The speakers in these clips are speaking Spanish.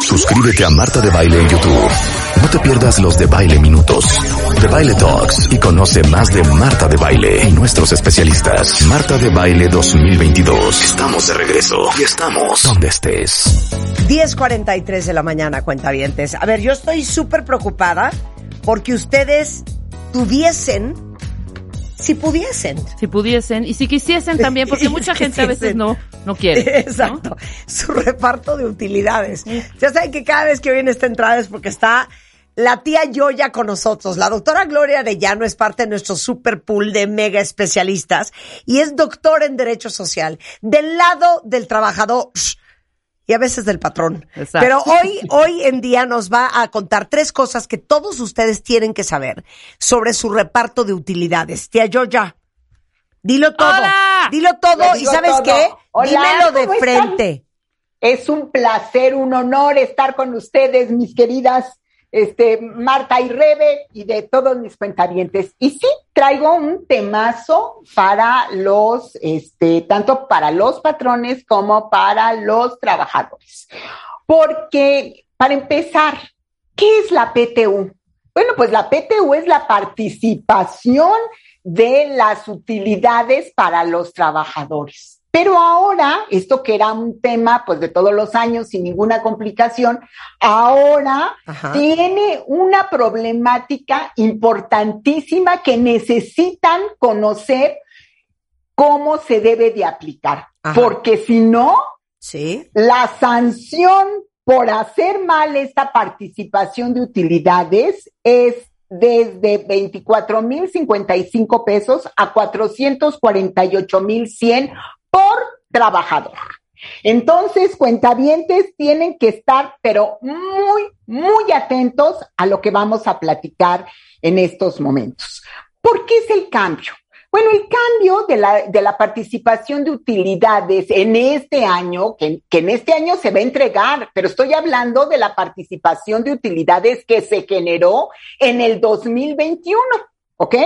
Suscríbete a Marta de Baile en YouTube. No te pierdas los de Baile Minutos, de Baile Talks y conoce más de Marta de Baile y nuestros especialistas. Marta de Baile 2022. Estamos de regreso y estamos donde estés. 10.43 de la mañana, cuentavientes. A ver, yo estoy súper preocupada porque ustedes tuviesen, si pudiesen. Si pudiesen y si quisiesen también, porque mucha gente a veces no, no quiere. ¿no? Exacto. Su reparto de utilidades. Ya saben que cada vez que viene esta entrada es porque está la tía Yoya con nosotros. La doctora Gloria Arellano es parte de nuestro super pool de mega especialistas y es doctora en Derecho Social. Del lado del trabajador y a veces del patrón. Exacto. Pero hoy, hoy en día nos va a contar tres cosas que todos ustedes tienen que saber sobre su reparto de utilidades. Tía Yoya, dilo todo. ¡Hola! Dilo todo y ¿sabes todo. qué? Hola, Dímelo de frente. Es un placer, un honor estar con ustedes, mis queridas este, Marta y Rebe y de todos mis cuentavientes. Y sí, traigo un temazo para los, este, tanto para los patrones como para los trabajadores. Porque, para empezar, ¿qué es la PTU? Bueno, pues la PTU es la participación de las utilidades para los trabajadores. Pero ahora, esto que era un tema pues de todos los años sin ninguna complicación, ahora Ajá. tiene una problemática importantísima que necesitan conocer cómo se debe de aplicar. Ajá. Porque si no, Sí. la sanción por hacer mal esta participación de utilidades es desde 24 mil 55 pesos a 448 mil 100 por trabajador. Entonces, cuentavientes tienen que estar, pero muy, muy atentos a lo que vamos a platicar en estos momentos. ¿Por qué es el cambio? Bueno, el cambio de la, de la participación de utilidades en este año, que, que en este año se va a entregar, pero estoy hablando de la participación de utilidades que se generó en el 2021, ¿ok?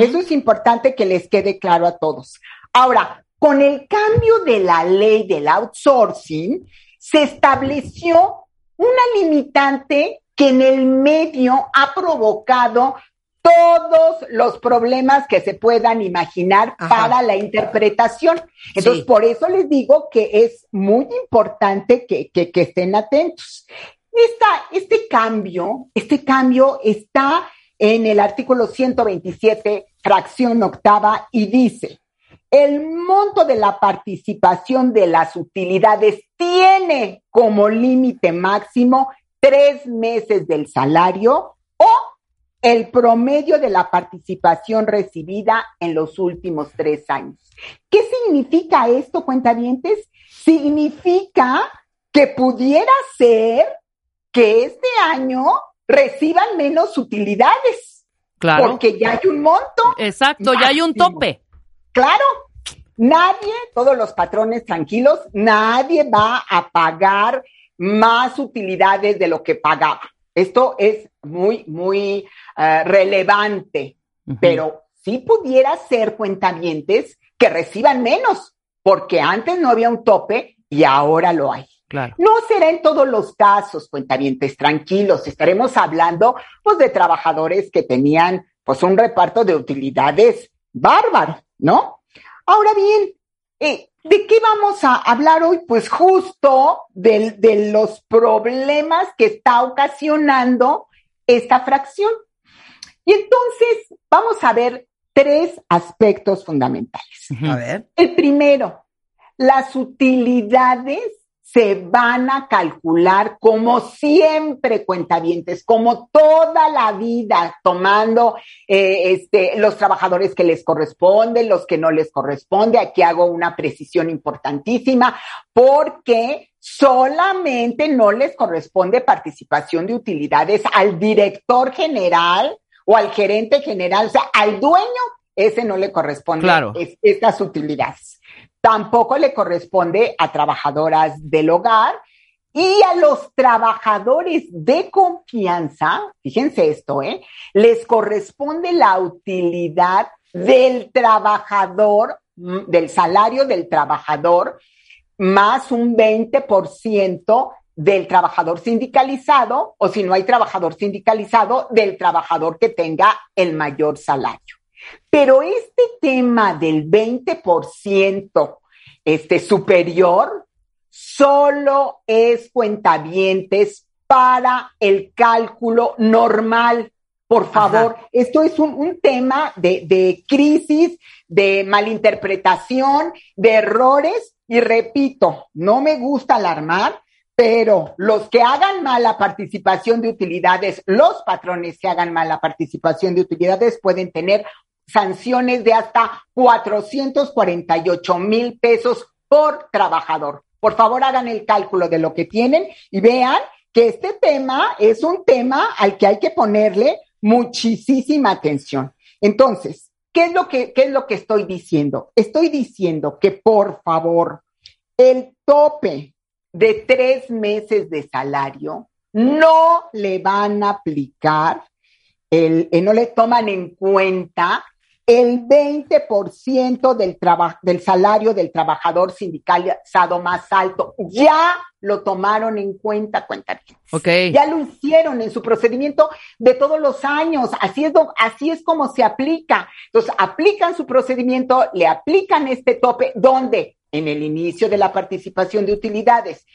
Eso es importante que les quede claro a todos. Ahora, con el cambio de la ley del outsourcing, se estableció una limitante que en el medio ha provocado todos los problemas que se puedan imaginar Ajá. para la interpretación. Entonces, Sí. por eso les digo que es muy importante que, que- que estén atentos. Esta, este cambio, este cambio está en el artículo 127, fracción octava, y dice, el monto de la participación de las utilidades tiene como límite máximo tres meses del salario o el promedio de la participación recibida en los últimos tres años. ¿Qué significa esto, cuentavientes? Significa que pudiera ser que este año reciban menos utilidades, Claro. porque ya hay un monto. Exacto, ya hay un tope. Claro, nadie, todos los patrones tranquilos, nadie va a pagar más utilidades de lo que pagaba. Esto es muy, muy eh, relevante, pero sí pudiera ser cuentavientes que reciban menos, porque antes no había un tope y ahora lo hay. Claro. No será en todos los casos, cuentavientes, tranquilos. Estaremos hablando, pues, de trabajadores que tenían, pues, un reparto de utilidades bárbaro, ¿no? Ahora bien, eh, ¿de qué vamos a hablar hoy? Pues justo del- de los problemas que está ocasionando esta fracción. Y entonces vamos a ver tres aspectos fundamentales. A ver. El primero, las utilidades se van a calcular como siempre, cuentavientes, como toda la vida, tomando eh, este, los trabajadores que les corresponden, los que no les corresponde. Aquí hago una precisión importantísima porque solamente no les corresponde participación de utilidades al director general o al gerente general, o sea, al dueño, ese no le corresponde estas utilidades tampoco le corresponde a trabajadoras del hogar y a los trabajadores de confianza, fíjense esto, ¿eh? les corresponde la utilidad del trabajador, mm, del salario del trabajador, más un 20% del trabajador sindicalizado, o si no hay trabajador sindicalizado, del trabajador que tenga el mayor salario. Pero este tema del 20% este, superior solo es cuentavientes para el cálculo normal. Por favor, esto es un, tema de, de, crisis, de malinterpretación, de errores. Y repito, no me gusta alarmar, pero los que hagan mal la participación de utilidades, los patrones que hagan mal la participación de utilidades pueden tener sanciones de hasta 448 mil pesos por trabajador. Por favor, hagan el cálculo de lo que tienen y vean que este tema es un tema al que hay que ponerle muchísima atención. Entonces, ¿qué es lo que, qué es lo que estoy diciendo? Estoy diciendo que, por favor, el tope de tres meses de salario no le van a aplicar, el, eh, no le toman en cuenta el 20% del, del salario del trabajador sindicalizado más alto. Ya lo tomaron en cuenta, cuenta. Okay. Ya lo hicieron en su procedimiento de todos los años. Así es, así es como se aplica. Entonces, aplican su procedimiento, le aplican este tope, ¿dónde? En el inicio de la participación de utilidades.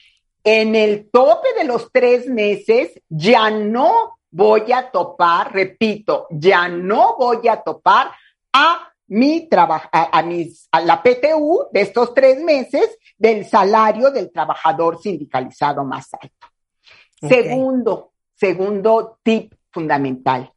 En el tope de los tres meses ya no voy a topar, repito, ya no voy a topar a mi trabajo, a, mis, a la PTU de estos tres meses del salario del trabajador sindicalizado más alto. Segundo, segundo tip fundamental.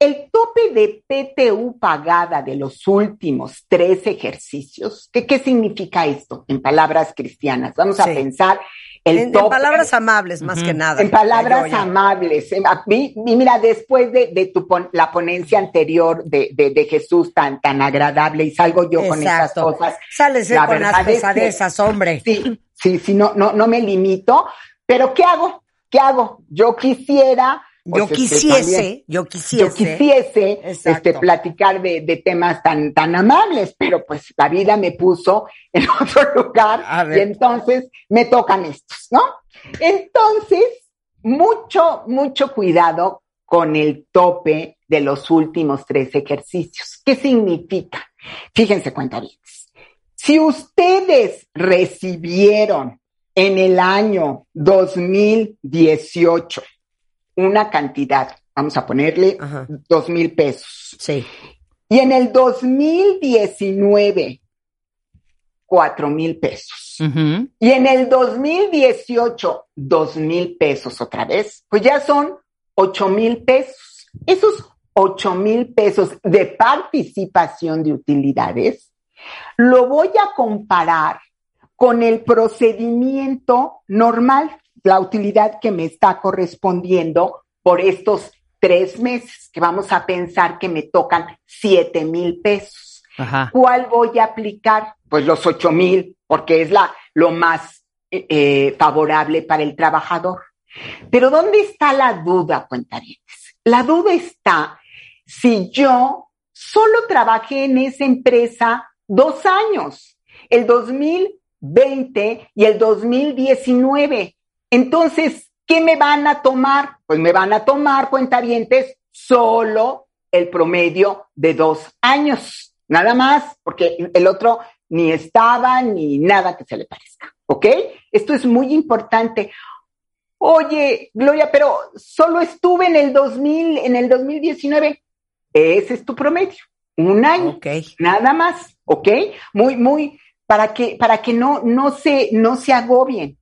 El tope de PTU pagada de los últimos tres ejercicios, ¿qué, qué significa esto en palabras cristianas? Vamos a pensar en, palabras amables, más que nada. En palabras amables. Y mira, después de, tu la ponencia anterior de, Jesús tan, tan agradable y salgo yo con esas cosas. Sales con las pesadezas, hombre. Sí, sí, sí, no, no, no me limito. Pero ¿qué hago? ¿Qué hago? Yo quisiera yo pues, este, quisiese, yo quisiese, yo quisiese este, platicar de, de, temas tan, tan amables, pero pues la vida me puso en otro lugar y entonces me tocan estos, ¿no? Entonces, mucho, mucho cuidado con el tope de los últimos tres ejercicios. ¿Qué significa? Fíjense, cuenta bien. Si ustedes recibieron en el año 2018 una cantidad, vamos a ponerle dos mil pesos. Sí. Y en el 2019, cuatro mil pesos. Y en el 2018, dos mil pesos otra vez, pues ya son ocho mil pesos. Esos ocho mil pesos de participación de utilidades, lo voy a comparar con el procedimiento normal la utilidad que me está correspondiendo por estos tres meses, que vamos a pensar que me tocan siete mil pesos. ¿Cuál voy a aplicar? Pues los ocho mil, porque es la, lo más eh, eh, favorable para el trabajador. Pero ¿dónde está la duda, cuentavientes? La duda está si yo solo trabajé en esa empresa dos años, el 2020 y el 2019. Entonces, ¿qué me van a tomar? Pues me van a tomar cuentavientes solo el promedio de dos años, nada más, porque el otro ni estaba ni nada que se le parezca, ¿ok? Esto es muy importante. Oye, Gloria, pero solo estuve en el 2000, en el 2019. Ese es tu promedio, un año, Ok. nada más, ¿ok? Muy, muy, para que, para que no, no se, no se agobien.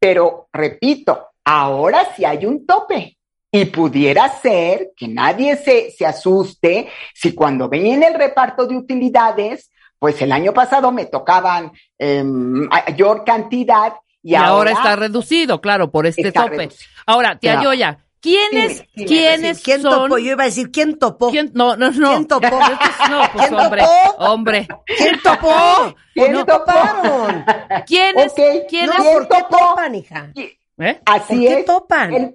Pero repito, ahora sí hay un tope. Y pudiera ser que nadie se, se asuste si cuando ven el reparto de utilidades, pues el año pasado me tocaban eh, mayor cantidad y, y ahora, está reducido, claro, por este tope. Reducido. Ahora, tía claro. Yoya, ¿quiénes, dime, dime, ¿quiénes ¿quién son? topó? Yo iba a decir, ¿quién topó? ¿Quién? No, no, no. ¿Quién topó? No, pues ¿Quién hombre, topó? hombre. ¿Quién topó? ¿Quién no toparon? ¿Quiénes? Okay. ¿Quiénes? No, ¿por qué topan, hija? ¿Eh? Así ¿Por qué es. topan? El,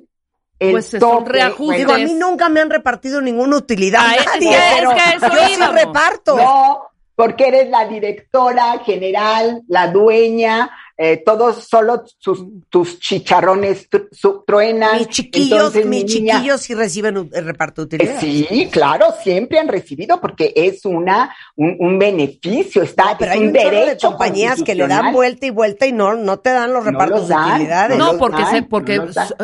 el Pues son tope, reajustes. Digo, a mí nunca me han repartido ninguna utilidad. Ah, es nadie, que- pero es que eso yo sí reparto. No, porque eres la directora general, la dueña, eh, todos solo sus, tus chicharrones su- truenan. mis chiquillos, Entonces, mi mis niña- chiquillos sí reciben un- el reparto de Eh, utilidades. Sí, claro, siempre han recibido porque es una un, un beneficio, está No, pero es hay un un chorro de derecho compañías que le dan vuelta y vuelta y no, no te dan los No repartos de utilidades. no porque, dan, se, porque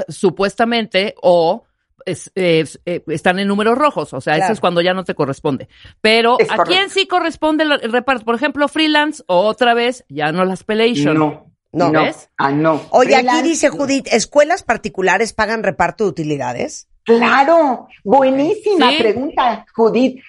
su- supuestamente o es- es- eh, están en números rojos, o sea, Claro. eso es cuando ya no te corresponde. Pero Es ¿a correcto. quién sí corresponde el, el reparto? Por ejemplo, freelance o otra vez, ya no las pelation. No, No. no, ¿Ves? ah, no. Oye, aquí dice. Judith, ¿escuelas particulares pagan reparto de utilidades? Claro, buenísima Sí. pregunta, Judith.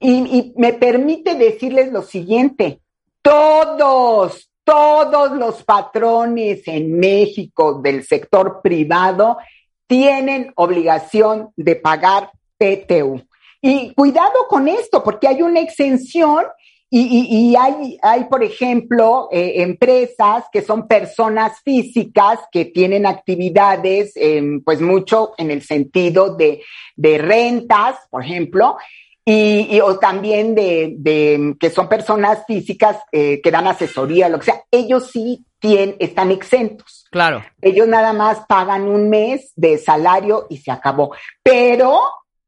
Y, y me permite decirles lo siguiente, todos, todos los patrones en México del sector privado tienen obligación de pagar PTU. Y cuidado con esto, porque hay una exención y, hay, hay, por ejemplo, eh, empresas que son personas físicas que tienen actividades, eh, pues mucho en el sentido de, de rentas, por ejemplo, y, y- o también de, de que son personas físicas eh, que dan asesoría, lo que sea. Ellos sí tienen, están exentos. Claro. Ellos nada más pagan un mes de salario y se acabó. Pero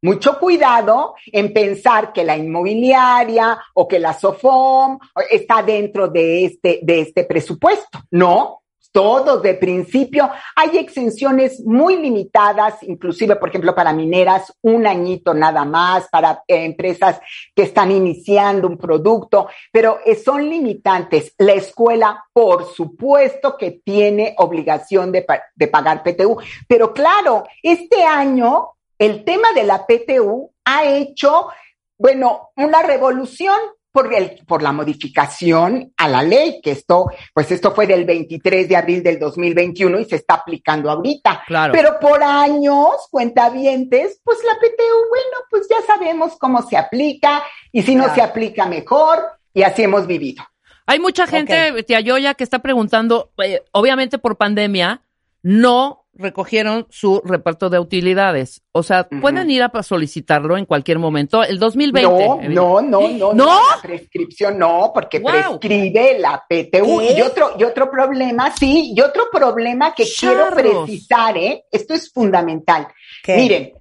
mucho cuidado en pensar que la inmobiliaria o que la SOFOM está dentro de este, de este presupuesto. No, todos de principio. Hay exenciones muy limitadas, inclusive, por ejemplo, para mineras, un añito nada más, para empresas que están iniciando un producto, pero eh, son limitantes. La escuela, por supuesto que tiene obligación de, de pagar PTU, pero claro, este año el tema de la PTU ha hecho, bueno, una revolución por, el, por la modificación a la ley, que esto, pues esto fue del 23 de abril del 2021 y se está aplicando ahorita. Claro. Pero por años, cuentavientes, pues la PTU, bueno, pues ya sabemos cómo se aplica y si no se aplica mejor y así hemos vivido. Hay mucha gente, tía Yoya, que está preguntando, eh, obviamente por pandemia, no recogieron su reparto de utilidades. O sea, pueden ir a solicitarlo en cualquier momento. El 2020. No, no, no, no, ¿No? La prescripción no, porque prescribe la PTU. ¿Qué? Y otro, y otro problema, sí, y otro problema que quiero precisar, ¿eh? Esto es fundamental. ¿Qué? Miren,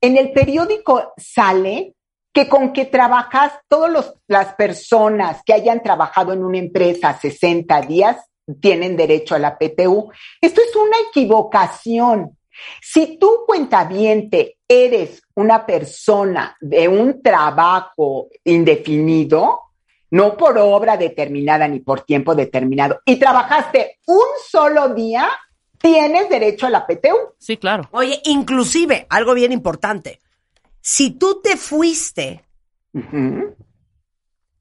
en el periódico sale que con que trabajas, todas las personas que hayan trabajado en una empresa 60 días tienen derecho a la PTU. Esto es una equivocación. Si tú, cuentaviente, eres una persona de un trabajo indefinido, no por obra determinada ni por tiempo determinado, y trabajaste un solo día, tienes derecho a la PTU. Sí, claro. Oye, inclusive, algo bien importante. Si tú te fuiste.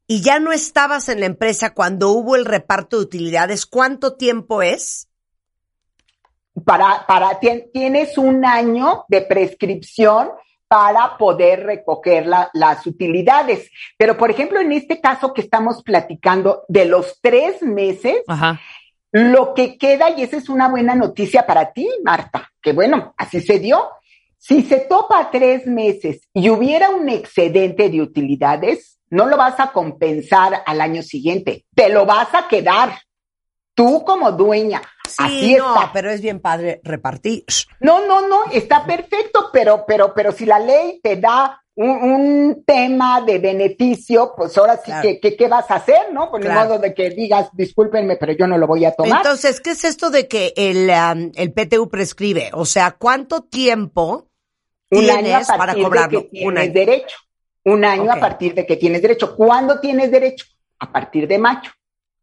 Y ya no estabas en la empresa cuando hubo el reparto de utilidades, ¿cuánto tiempo es? para, para tien- tienes un año de prescripción para poder recoger la- las utilidades. Pero, por ejemplo, en este caso que estamos platicando de los tres meses, Ajá. lo que queda, y esa es una buena noticia para ti, Marta, que bueno, así se dio. Si se topa tres meses y hubiera un excedente de utilidades, no lo vas a compensar al año siguiente, te lo vas a quedar tú como dueña. Sí, Así no, está. pero es bien padre repartir. No, no, no, está perfecto, pero, pero, pero si la ley te da un, un tema de beneficio, pues ahora sí Claro. que, que- ¿qué vas a hacer, no? Por Claro. el modo de que digas, discúlpenme, pero yo no lo voy a tomar. Entonces, ¿qué es esto de que el, um, el PTU prescribe? O sea, ¿cuánto tiempo un año tienes para partir de cobrarlo? Un año. derecho. Un año a partir de que tienes derecho. ¿Cuándo tienes derecho? A partir de mayo.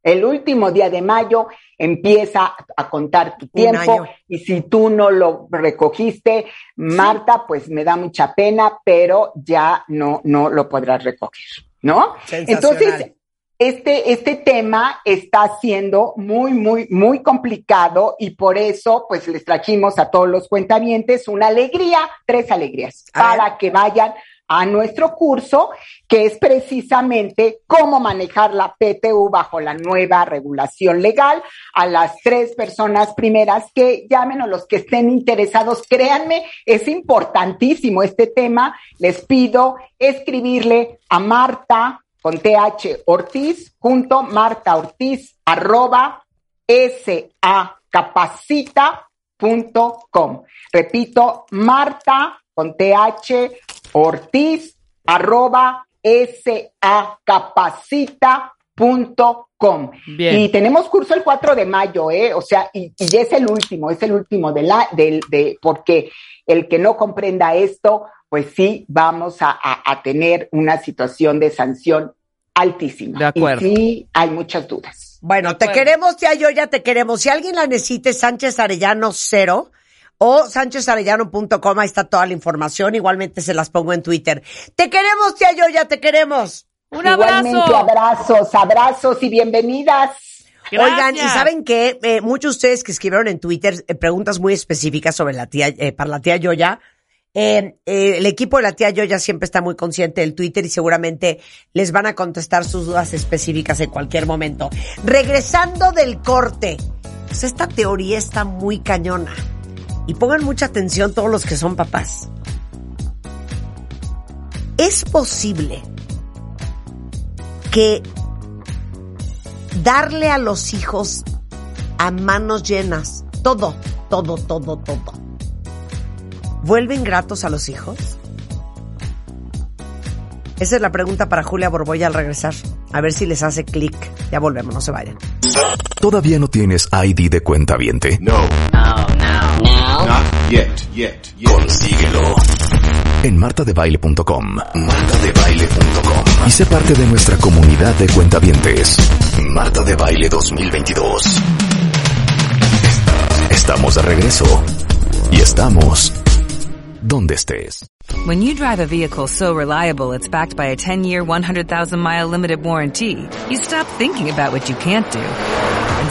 El último día de mayo empieza a contar tu tiempo y si tú no lo recogiste, Marta, pues me da mucha pena, pero ya no, no lo podrás recoger, ¿no? Entonces, este, este tema está siendo muy, muy, muy complicado y por eso, pues les trajimos a todos los cuentavientes una alegría, tres alegrías, para que vayan a nuestro curso, que es precisamente cómo manejar la PTU bajo la nueva regulación legal. A las tres personas primeras que llamen o los que estén interesados, créanme, es importantísimo este tema. Les pido escribirle a Marta con TH Ortiz, junto Marta Ortiz, arroba sacapacita.com. Repito, Marta con TH Ortiz, arroba sacapacita.com. Y tenemos curso el 4 de mayo, ¿eh? O sea, y, y es el último, es el último de la, del, de, porque el que no comprenda esto, pues sí vamos a, tener una situación de sanción altísima. De acuerdo. Y sí hay muchas dudas. Bueno, te queremos, ya yo ya te queremos. Si alguien la necesite, Sánchez Arellano cero o sánchezarellano.com, ahí está toda la información. Igualmente se las pongo en Twitter. Te queremos, tía yo, ya te queremos. Un abrazo. Igualmente, abrazos, abrazos y bienvenidas. Oigan, y saben que eh, muchos de ustedes que escribieron en Twitter eh, preguntas muy específicas sobre la tía, eh, para la tía Yoya, eh, el equipo de la tía Yoya siempre está muy consciente del Twitter y seguramente les van a contestar sus dudas específicas en cualquier momento. Regresando del corte, pues esta teoría está muy cañona. Y pongan mucha atención todos los que son papás. Es posible que darle a los hijos a manos llenas todo, todo, todo, todo ¿Vuelven gratos a los hijos? Esa es la pregunta para Julia Borboya al regresar. A ver si les hace clic. Ya volvemos, no se vayan. ¿Todavía no tienes ID de cuenta viente? No. No, yet, yet, yet. Consíguelo. En martadebaile.com. Martadebaile.com. Y sé parte de nuestra comunidad de cuentavientes. Marta de Baile 2022. Estamos de regreso. Y estamos donde estés. When you drive a vehicle so reliable it's backed by a 10-year, 100,000-mile limited warranty, you stop thinking about what you can't do